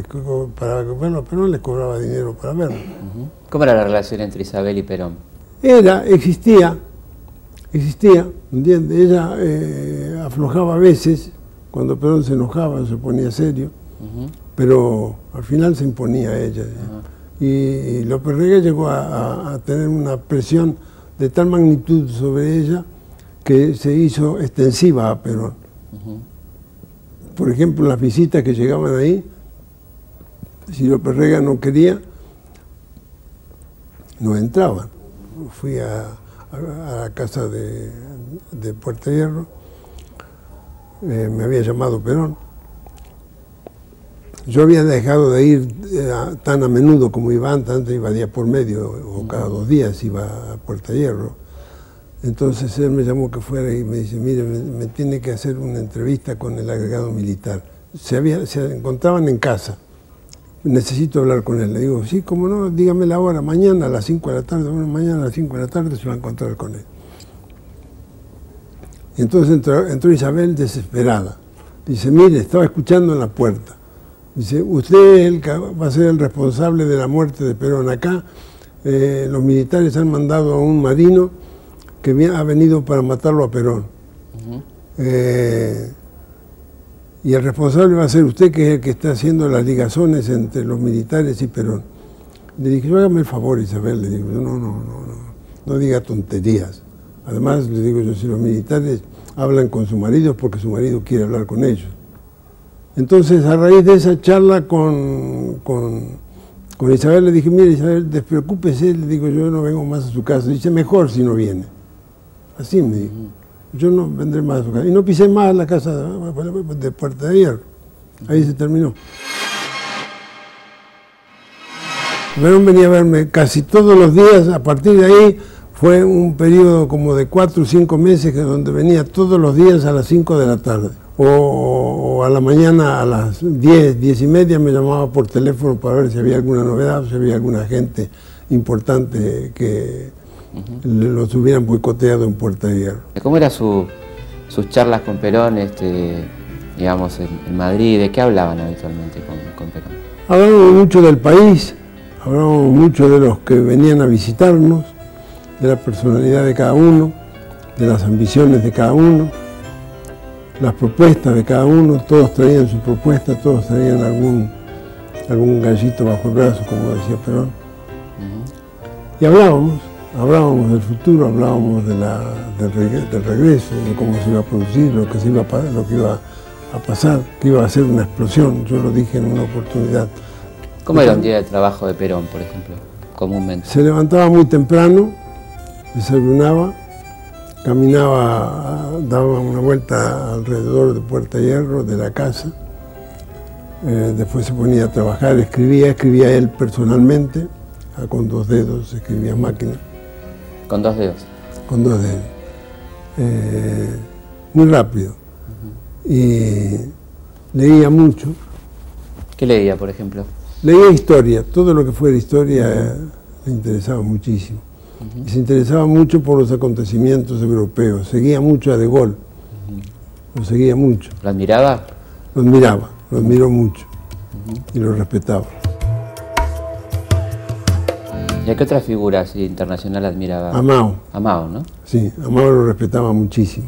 para verlo a Perón les cobraba dinero para verlo. ¿Cómo era la relación entre Isabel y Perón? Era, existía, existía, ¿entiendes? Ella eh, aflojaba a veces, cuando Perón se enojaba, se ponía serio, pero al final se imponía a ella. Y, López Rega llegó a tener una presión de tal magnitud sobre ella que se hizo extensiva a Perón por ejemplo, las visitas que llegaban ahí, si López Rega no quería, no entraban. Fui a, la casa de, Puerto Hierro, eh, me había llamado Perón. Yo había dejado de ir eh, tan a menudo como iba antes, antes iba día por medio, o cada dos días iba a Puerto Hierro. Entonces él me llamó que fuera y me dice, mire, me, tiene que hacer una entrevista con el agregado militar. Se, había, se encontraban en casa necesito hablar con él. Le digo, sí, cómo no, dígame la hora, mañana a las 5 de la tarde, bueno, mañana a las 5 de la tarde se va a encontrar con él. Y entonces entró, Isabel desesperada. Dice, mire, estaba escuchando en la puerta. Dice, usted va a ser el responsable de la muerte de Perón. Acá eh, los militares han mandado a un marino que ha venido para matarlo a Perón. Y el responsable va a ser usted, que es el que está haciendo las ligazones entre los militares y Perón. Le dije, yo hágame el favor, Isabel, le digo, no, no, no, no, no diga tonterías. Además, le digo yo, si los militares hablan con su marido es porque su marido quiere hablar con ellos. Entonces, a raíz de esa charla con, con, Isabel, le dije, mire Isabel, despreocúpese, le digo, yo no vengo más a su casa. Dice, mejor si no viene. Así me dijo yo no vendré más a su casa. Y no pisé más la casa de, Puerta de Hierro. Ahí se terminó. Verón venía a verme casi todos los días, a partir de ahí fue un periodo como de cuatro o cinco meses que donde venía todos los días a las cinco de la tarde. O, a la mañana a las diez, diez y media me llamaba por teléfono para ver si había alguna novedad, si había alguna gente importante que, los hubieran boicoteado en Puerta de Hierro. ¿Cómo eran sus charlas con Perón, este, digamos, en, Madrid? ¿De qué hablaban habitualmente con, Perón? Hablábamos mucho del país, hablábamos mucho de los que venían a visitarnos, de la personalidad de cada uno, de las ambiciones de cada uno, las propuestas de cada uno, todos traían su propuesta, todos traían algún, algún gallito bajo el brazo, como decía Perón. Y hablábamos, hablábamos del futuro, hablábamos del, regreso, de cómo se iba a producir, lo que, se iba a, lo que iba a pasar, que iba a ser una explosión, yo lo dije en una oportunidad. ¿Cómo era un día de trabajo de Perón, por ejemplo, comúnmente? Se levantaba muy temprano, desayunaba, caminaba, daba una vuelta alrededor de Puerta Hierro, de la casa, eh, después se ponía a trabajar, escribía, escribía él personalmente, con dos dedos, escribía máquina. Con dos dedos. Con dos dedos. Eh, muy rápido. Y leía mucho. ¿Qué leía, por ejemplo? Leía historia, todo lo que fuera historia le interesaba muchísimo. Y se interesaba mucho por los acontecimientos europeos. Seguía mucho a De Gaulle. Lo seguía mucho. ¿Lo admiraba? Lo admiraba, lo admiró mucho. Y lo respetaba. ¿Y a qué otra figura internacional admiraba? A Mao. A Mao, ¿no? Sí, a Mao lo respetaba muchísimo.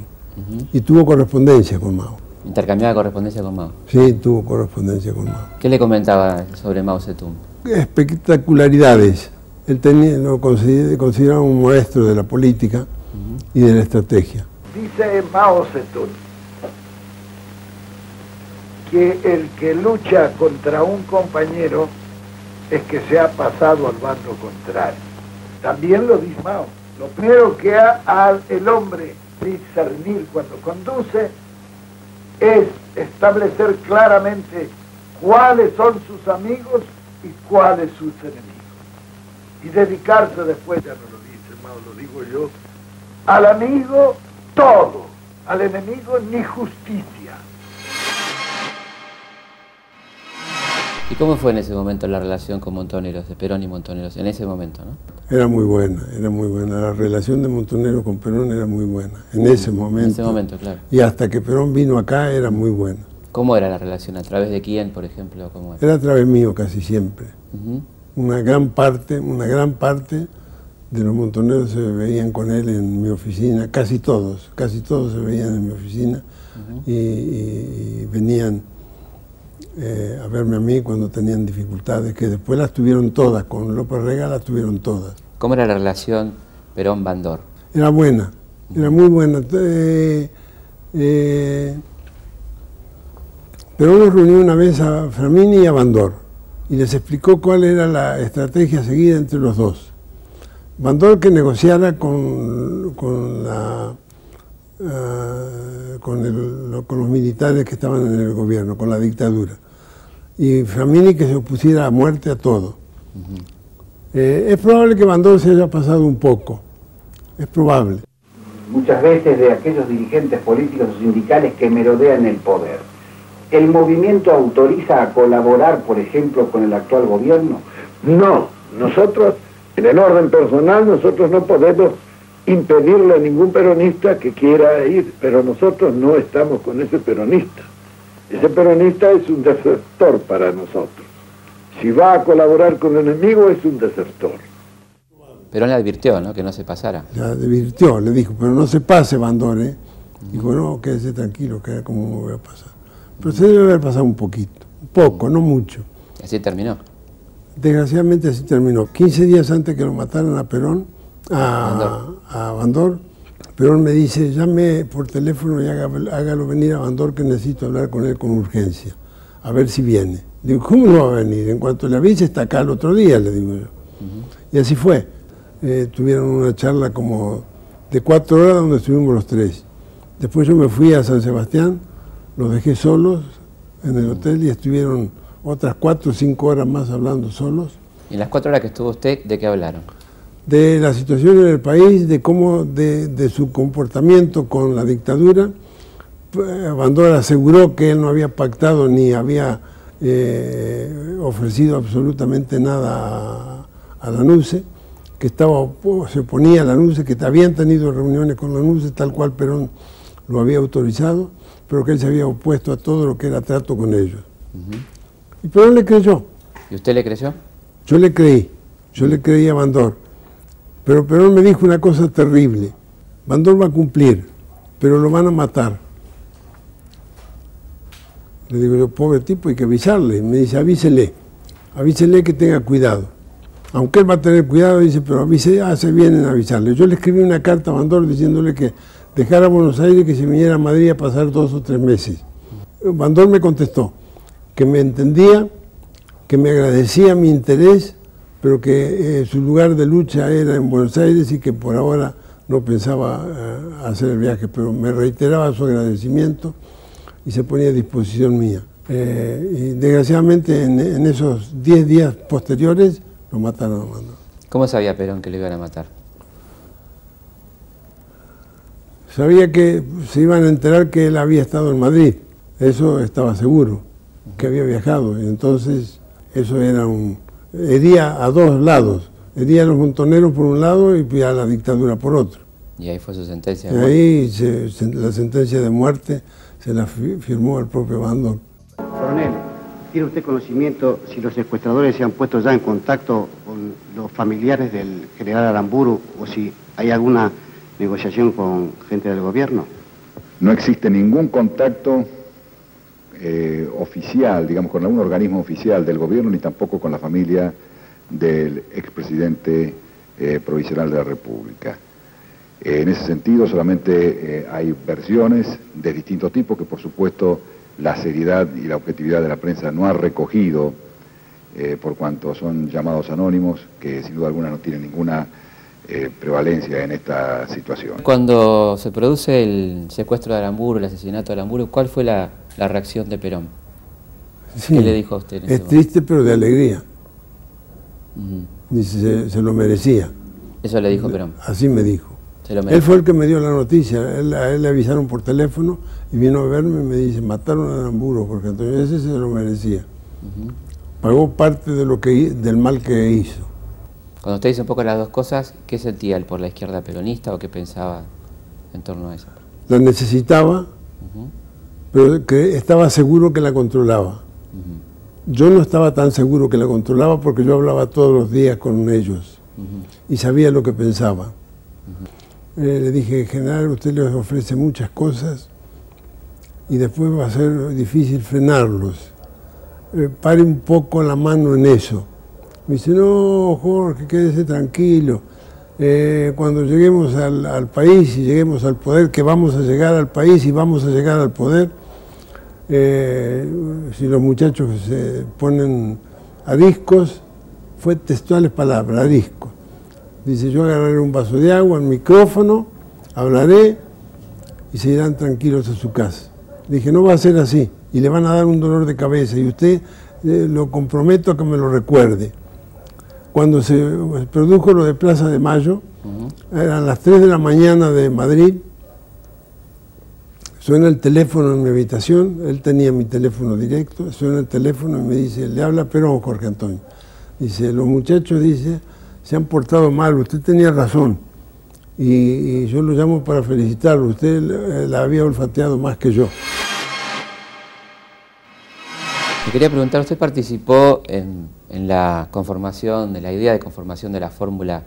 Y tuvo correspondencia con Mao. ¿Intercambiaba correspondencia con Mao? Sí, tuvo correspondencia con Mao. ¿Qué le comentaba sobre Mao Zedong? Espectacularidades. Él tenía, lo consideraba un maestro de la política y de la estrategia. Dice Mao Zedong que el que lucha contra un compañero es que se ha pasado al bando contrario. También lo dice Mao. Lo primero que ha el hombre discernir cuando conduce es establecer claramente cuáles son sus amigos y cuáles sus enemigos. Y dedicarse después, ya no lo dice Mao, lo digo yo, al amigo todo, al enemigo ni justicia. ¿Y cómo fue en ese momento la relación con Montoneros, de Perón y Montoneros, en ese momento? ¿no? Era muy buena, era muy buena. La relación de Montoneros con Perón era muy buena, en ese momento. En ese momento, claro. Y hasta que Perón vino acá era muy buena. ¿Cómo era la relación? ¿A través de quién, por ejemplo? ¿Cómo era? era a través mío casi siempre. Una gran parte, una gran parte de los montoneros se veían con él en mi oficina, casi todos, casi todos se veían en mi oficina y venían eh, a verme a mí cuando tenían dificultades, que después las tuvieron todas, con López Rega las tuvieron todas. ¿Cómo era la relación Perón-Bandor? Era buena, era muy buena. Eh, eh, Pero uno reunió una vez a Framini y a Bandor y les explicó cuál era la estrategia seguida entre los dos. Bandor que negociara con, con, la, eh, con, con, los militares que estaban en el gobierno, con la dictadura. Y Framini que se opusiera a muerte a todo. Eh, es probable que Bandor se haya pasado un poco, es probable. Muchas veces de aquellos dirigentes políticos o sindicales que merodean el poder. ¿El movimiento autoriza a colaborar, por ejemplo, con el actual gobierno? No, nosotros, en el orden personal, nosotros no podemos impedirle a ningún peronista que quiera ir, pero nosotros no estamos con ese peronista. Ese peronista es un desertor para nosotros. Si va a colaborar con el enemigo es un desertor. Pero le advirtió, ¿no? Que no se pasara. Le advirtió, le dijo, pero no se pase, Bandone. Dijo, no, quédese tranquilo, que como me voy a pasar. Pero se debe haber pasado un poquito, un poco, no mucho. ¿Y así terminó? Desgraciadamente así terminó. 15 días antes que lo mataran a Perón, a a Bandor, Perón me dice, llame por teléfono y hágalo venir a Bandor que necesito hablar con él con urgencia, a ver si viene. Digo, ¿cómo no va a venir? En cuanto le avise está acá el otro día, le digo yo. Y así fue. Eh, tuvieron una charla como de cuatro horas donde estuvimos los tres. Después yo me fui a San Sebastián, los dejé solos en el hotel y estuvieron otras cuatro o cinco horas más hablando solos. ¿Y en las cuatro horas que estuvo usted, de qué hablaron? De la situación en el país, de cómo, de, de su comportamiento con la dictadura. Bandora aseguró que él no había pactado ni había eh, ofrecido absolutamente nada a, la NUCE, que estaba, se oponía a la NUCE, que habían tenido reuniones con la NUCE, tal cual Perón lo había autorizado, pero que él se había opuesto a todo lo que era trato con ellos. Y Perón le creyó. ¿Y usted le creyó? Yo le creí, yo le creí a Bandor. Pero Perón me dijo una cosa terrible. Bandor va a cumplir, pero lo van a matar. Le digo yo, pobre tipo, hay que avisarle. Me dice, avísele, avísele que tenga cuidado. Aunque él va a tener cuidado, dice, pero avise, hace bien en avisarle. Yo le escribí una carta a Bandor diciéndole que dejara a Buenos Aires que se viniera a Madrid a pasar dos o tres meses. Bandor me contestó que me entendía, que me agradecía mi interés, pero que eh, su lugar de lucha era en Buenos Aires y que por ahora no pensaba eh, hacer el viaje, pero me reiteraba su agradecimiento y se ponía a disposición mía. Eh, y desgraciadamente en, esos 10 días posteriores lo mataron a Mando. ¿Cómo sabía Perón que lo iban a matar? Sabía que se iban a enterar que él había estado en Madrid, eso estaba seguro, que había viajado, y entonces eso era un... hería a dos lados, hería a los montoneros por un lado y a la dictadura por otro. Y ahí fue su sentencia. De y ahí la sentencia de muerte se la firmó el propio Bandor. Coronel, ¿tiene usted conocimiento si los secuestradores se han puesto ya en contacto con los familiares del general Aramburu o si hay alguna negociación con gente del gobierno? No existe ningún contacto eh, oficial, digamos, con algún organismo oficial del gobierno, ni tampoco con la familia del expresidente eh, provisional de la República. Eh, en ese sentido, solamente hay versiones de distintos tipos que, por supuesto, la seriedad y la objetividad de la prensa no ha recogido, por cuanto son llamados anónimos, que sin duda alguna no tienen ninguna prevalencia en esta situación. Cuando se produce el secuestro de Aramburu, el asesinato de Aramburu, ¿cuál fue la, reacción de Perón? ¿Qué le dijo a usted? es triste, pero de alegría. Dice, se, lo merecía. Eso le dijo Perón. Así me dijo. Él fue el que me dio la noticia, él, a él le avisaron por teléfono y vino a verme y me dice, mataron a Aramburu, porque Antonio ese se lo merecía. Pagó parte de lo que, del mal que hizo. Cuando usted dice un poco las dos cosas, ¿qué sentía él por la izquierda peronista o qué pensaba en torno a eso? La necesitaba, pero que estaba seguro que la controlaba. Yo no estaba tan seguro que la controlaba porque yo hablaba todos los días con ellos y sabía lo que pensaba. Eh, le dije, general, usted les ofrece muchas cosas y después va a ser difícil frenarlos. Eh, pare un poco la mano en eso. Me dice, no, Jorge, quédese tranquilo. Eh, cuando lleguemos al, país y lleguemos al poder, que vamos a llegar al país y vamos a llegar al poder, eh, si los muchachos se ponen a discos, fue textuales palabras, a discos. Dice, yo agarraré un vaso de agua, el micrófono, hablaré y se irán tranquilos a su casa. Dije, no va a ser así y le van a dar un dolor de cabeza y usted eh, lo comprometo a que me lo recuerde. Cuando se produjo lo de Plaza de Mayo, eran las 3 de la mañana de Madrid, suena el teléfono en mi habitación, él tenía mi teléfono directo, suena el teléfono y me dice, le habla Perón Jorge Antonio. Dice, los muchachos, dice, se han portado mal, usted tenía razón. Y, yo lo llamo para felicitarlo, usted la había olfateado más que yo. Me quería preguntar, ¿usted participó en, la conformación, de la idea de conformación de la fórmula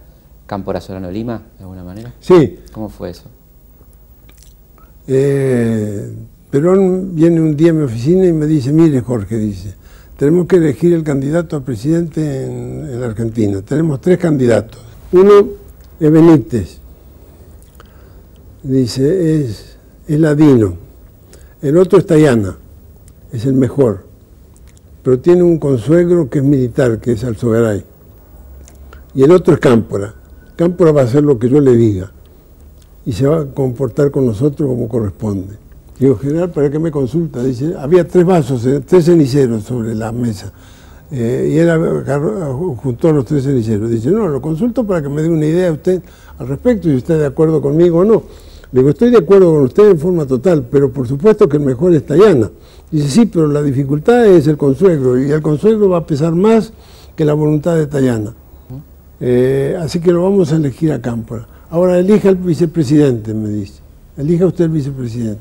Cámpora Solano Lima, de alguna manera? Sí. ¿Cómo fue eso? Eh, Perón viene un día a mi oficina y me dice, mire Jorge, dice, tenemos que elegir el candidato a presidente en, la Argentina. Tenemos tres candidatos. Uno es Benítez, dice, es, es ladino. El otro es Tayana, es el mejor pero tiene un consuegro que es militar, que es Alzogaray. Y el otro es Cámpora. Cámpora va a hacer lo que yo le diga y se va a comportar con nosotros como corresponde. Digo, general, ¿para qué me consulta? Dice, había tres vasos, eh, tres ceniceros sobre la mesa. Eh, y él juntó los tres ceniceros. Dice, no, lo consulto para que me dé una idea usted al respecto, si usted está de acuerdo conmigo o no. Le digo, estoy de acuerdo con usted en forma total, pero por supuesto que el mejor es Tayana. Dice, sí, pero la dificultad es el consuegro, y el consuegro va a pesar más que la voluntad de Tayana. Eh, así que lo vamos a elegir a Cámpora. Ahora elija al vicepresidente, me dice. Elija usted el vicepresidente.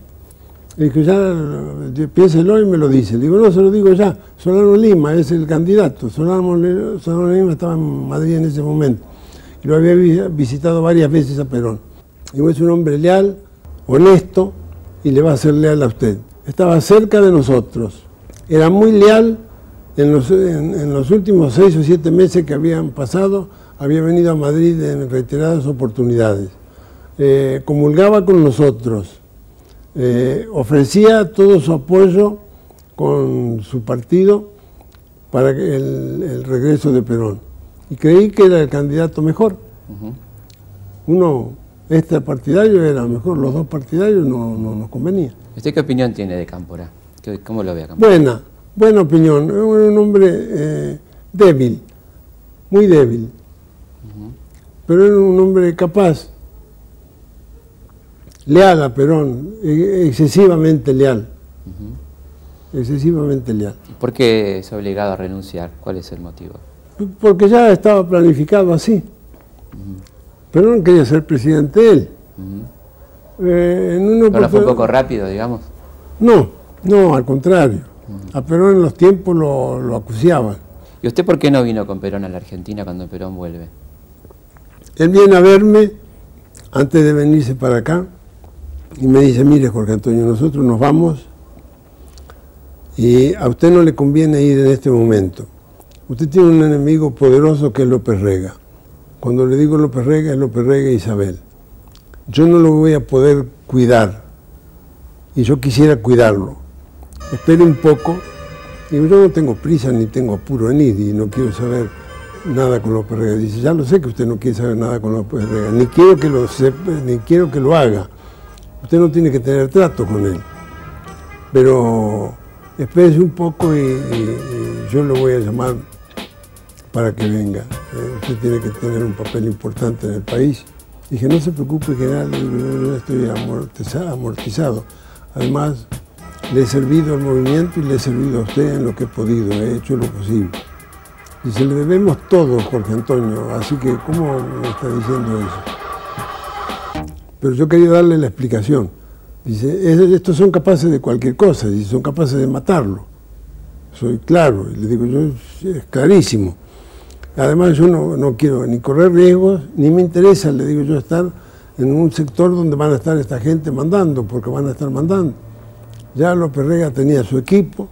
Le digo, ya piénselo y me lo dice. Le digo, no, se lo digo ya. Solano Lima es el candidato. Solano, Lima estaba en Madrid en ese momento. Y lo había visitado varias veces a Perón. Digo, es un hombre leal, honesto y le va a ser leal a usted. Estaba cerca de nosotros. Era muy leal en los, últimos seis o siete meses que habían pasado. Había venido a Madrid en reiteradas oportunidades. Eh, comulgaba con nosotros. Eh, ofrecía todo su apoyo con su partido para el, regreso de Perón. Y creí que era el candidato mejor. Uno este partidario era mejor, los dos partidarios no, nos convenía. ¿Usted qué opinión tiene de Cámpora? ¿Cómo lo ve a Cámpora? Buena, buena opinión. Era un hombre eh, débil, muy débil, pero era un hombre capaz, leal a Perón, e, excesivamente leal. Excesivamente leal. ¿Por qué es obligado a renunciar? ¿Cuál es el motivo? Porque ya estaba planificado así. Pero no quería ser presidente él. Eh, ¿No fue un poco rápido, digamos? No, no, al contrario. A Perón en los tiempos lo, lo acuciaban. ¿Y usted por qué no vino con Perón a la Argentina cuando Perón vuelve? Él viene a verme antes de venirse para acá y me dice, mire Jorge Antonio, nosotros nos vamos y a usted no le conviene ir en este momento. Usted tiene un enemigo poderoso que es López Rega. Cuando le digo López Rega, es López Rega e Isabel. Yo no lo voy a poder cuidar y yo quisiera cuidarlo. Espere un poco. Digo, yo no tengo prisa ni tengo apuro en ir y no quiero saber nada con López Rega. Dice, ya lo sé que usted no quiere saber nada con López Rega, ni quiero que lo sepa, ni quiero que lo haga. Usted no tiene que tener trato con él. Pero espérese un poco y yo lo voy a llamar para que venga. Eh, usted tiene que tener un papel importante en el país. Dije, no se preocupe, general, yo estoy amortizado. Además, le he servido al movimiento y le he servido a usted en lo que he podido, he hecho lo posible. Dice, le debemos todo, Jorge Antonio, así que, ¿cómo me está diciendo eso? Pero yo quería darle la explicación. Dice, estos son capaces de cualquier cosa, y son capaces de matarlo. Soy claro, y le digo yo, es clarísimo. Además yo no, quiero ni correr riesgos, ni me interesa, le digo yo, estar en un sector donde van a estar esta gente mandando, porque van a estar mandando. Ya López Rega tenía su equipo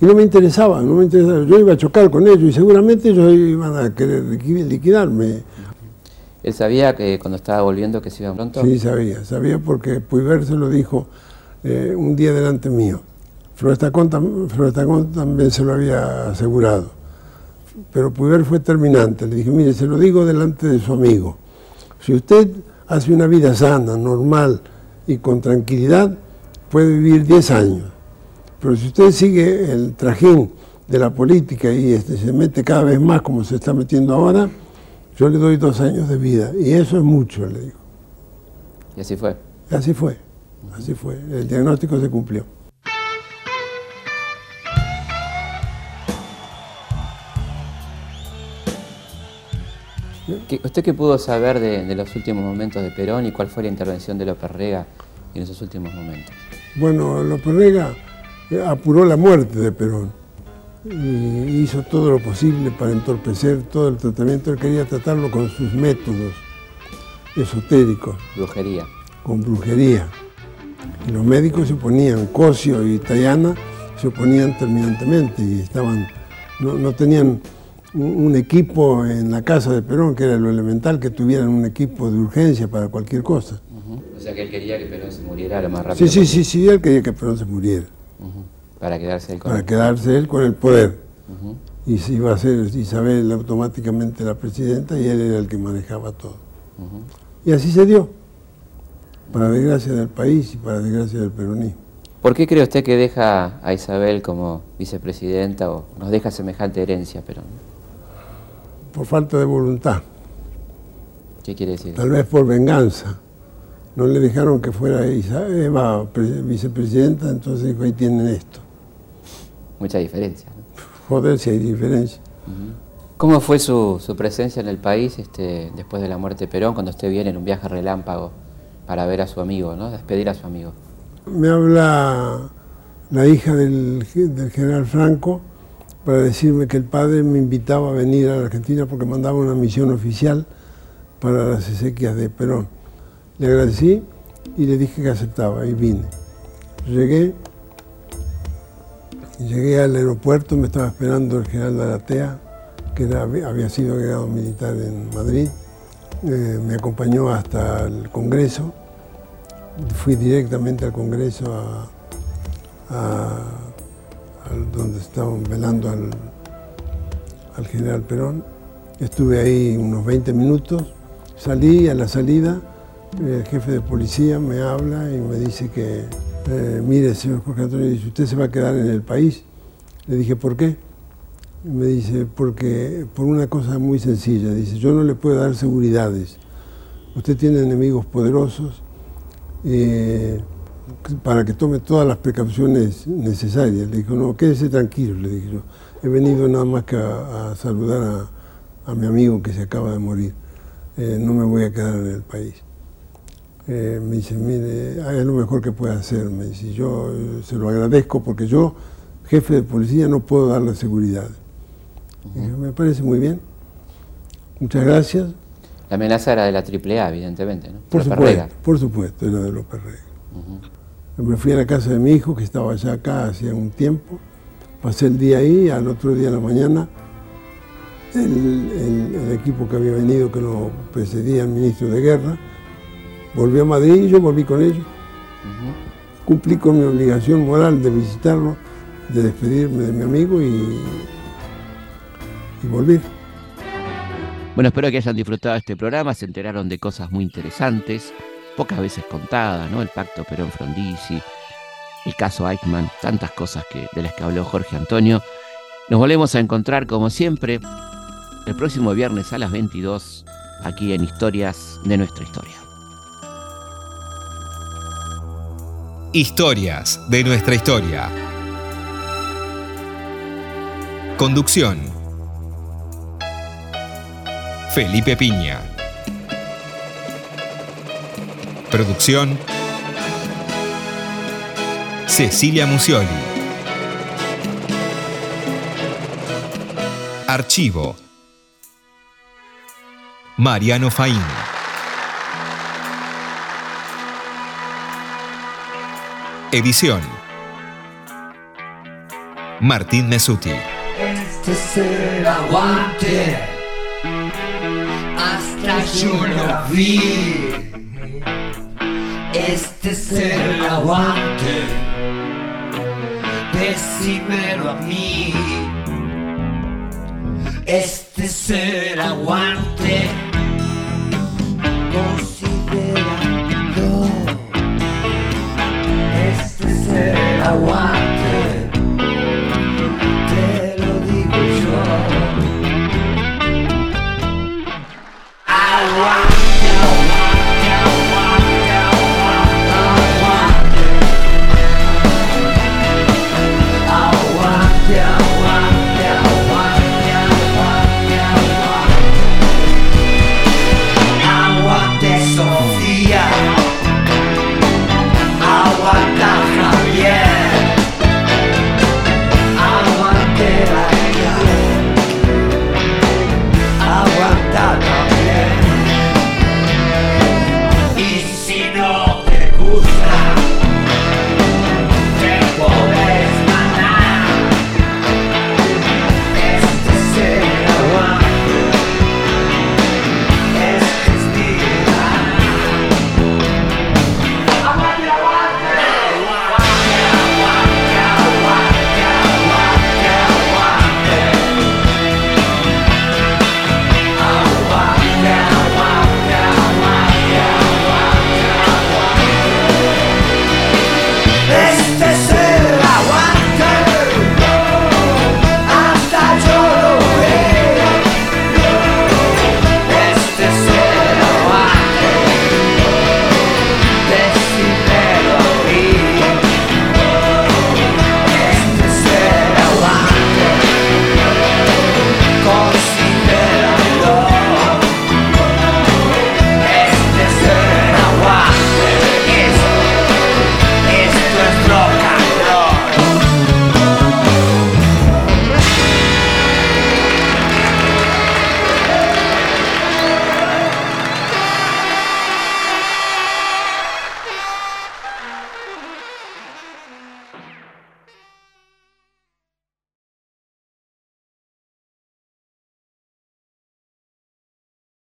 y no me interesaba, no me interesaba. Yo iba a chocar con ellos y seguramente ellos iban a querer liquidarme. ¿Él sabía que cuando estaba volviendo que se iba pronto? Sí, sabía, sabía porque Puiver se lo dijo eh, un día delante mío. Florestacón, también se lo había asegurado. Pero Puber fue terminante. Le dije, mire, se lo digo delante de su amigo. Si usted hace una vida sana, normal y con tranquilidad, puede vivir 10 años. Pero si usted sigue el trajín de la política y este, se mete cada vez más como se está metiendo ahora, yo le doy dos años de vida. Y eso es mucho, le digo. Y así fue. así fue, así fue. El diagnóstico se cumplió. ¿Usted qué pudo saber de, los últimos momentos de Perón y cuál fue la intervención de López Rega en esos últimos momentos? Bueno, López Rega eh, apuró la muerte de Perón y hizo todo lo posible para entorpecer todo el tratamiento. Él quería tratarlo con sus métodos esotéricos. Brujería. Con brujería. Y los médicos se oponían, Cosio y Tayana se oponían terminantemente y estaban, no tenían un equipo en la casa de Perón, que era lo elemental, que tuvieran un equipo de urgencia para cualquier cosa. O sea que él quería que Perón se muriera lo más rápido. Sí, sí, sí, sí, él quería que Perón se muriera. Para quedarse él con Para quedarse él con el poder. Y se iba a ser Isabel automáticamente la presidenta y él era el que manejaba todo. Y así se dio, para desgracia del país y para desgracia del peronismo. ¿Por qué cree usted que deja a Isabel como vicepresidenta o nos deja semejante herencia Perón? Por falta de voluntad. ¿Qué quiere decir? Tal vez por venganza. No le dejaron que fuera Eva vicepresidenta, entonces dijo, ahí tienen esto. Mucha diferencia. Joder, si hay diferencia. ¿Cómo fue su, presencia en el país este, después de la muerte de Perón, cuando usted viene en un viaje relámpago para ver a su amigo, ¿no? despedir a su amigo? Me habla la hija del, del general Franco, para decirme que el padre me invitaba a venir a la Argentina porque mandaba una misión oficial para las exequias de Perón. Le agradecí y le dije que aceptaba y vine. Llegué, llegué al aeropuerto, me estaba esperando el general de Aratea, que había sido agregado militar en Madrid, eh, me acompañó hasta el Congreso, fui directamente al Congreso a donde estaban velando al, general Perón. Estuve ahí unos 20 minutos, salí a la salida, el jefe de policía me habla y me dice que, eh, mire, señor Jorge Antonio, dice, ¿usted se va a quedar en el país? Le dije, ¿por qué? me dice, porque por una cosa muy sencilla, dice, yo no le puedo dar seguridades. Usted tiene enemigos poderosos. Eh, para que tome todas las precauciones necesarias. Le dijo, no, quédese tranquilo, le dije yo. He venido nada más que a, saludar a, mi amigo que se acaba de morir. Eh, no me voy a quedar en el país. Eh, me dice, mire, es lo mejor que puede hacer. Me dice, yo eh, se lo agradezco porque yo, jefe de policía, no puedo darle seguridad. me parece muy bien. Muchas gracias. La amenaza era de la AAA, evidentemente, ¿no? Por supuesto, por supuesto, era de los Rega. Me fui a la casa de mi hijo, que estaba ya acá hacía un tiempo. Pasé el día ahí, al otro día en la mañana, el, equipo que había venido, que lo precedía el ministro de Guerra, volvió a Madrid y yo volví con ellos. Cumplí con mi obligación moral de visitarlo, de despedirme de mi amigo y, y volví. Bueno, espero que hayan disfrutado este programa, se enteraron de cosas muy interesantes pocas veces contada, ¿no? El pacto Perón-Frondizi, el caso Eichmann, tantas cosas que, de las que habló Jorge Antonio. Nos volvemos a encontrar como siempre el próximo viernes a las 22 aquí en Historias de nuestra historia. Historias de nuestra historia. Conducción. Felipe Piña. Producción Cecilia Musioli. Archivo Mariano Faín. Edición Martín Mesuti. Este ser aguante hasta yo lo vi. Este es el aguante decímelo a mí. Este es el aguante. Considéralo. Este es el aguante.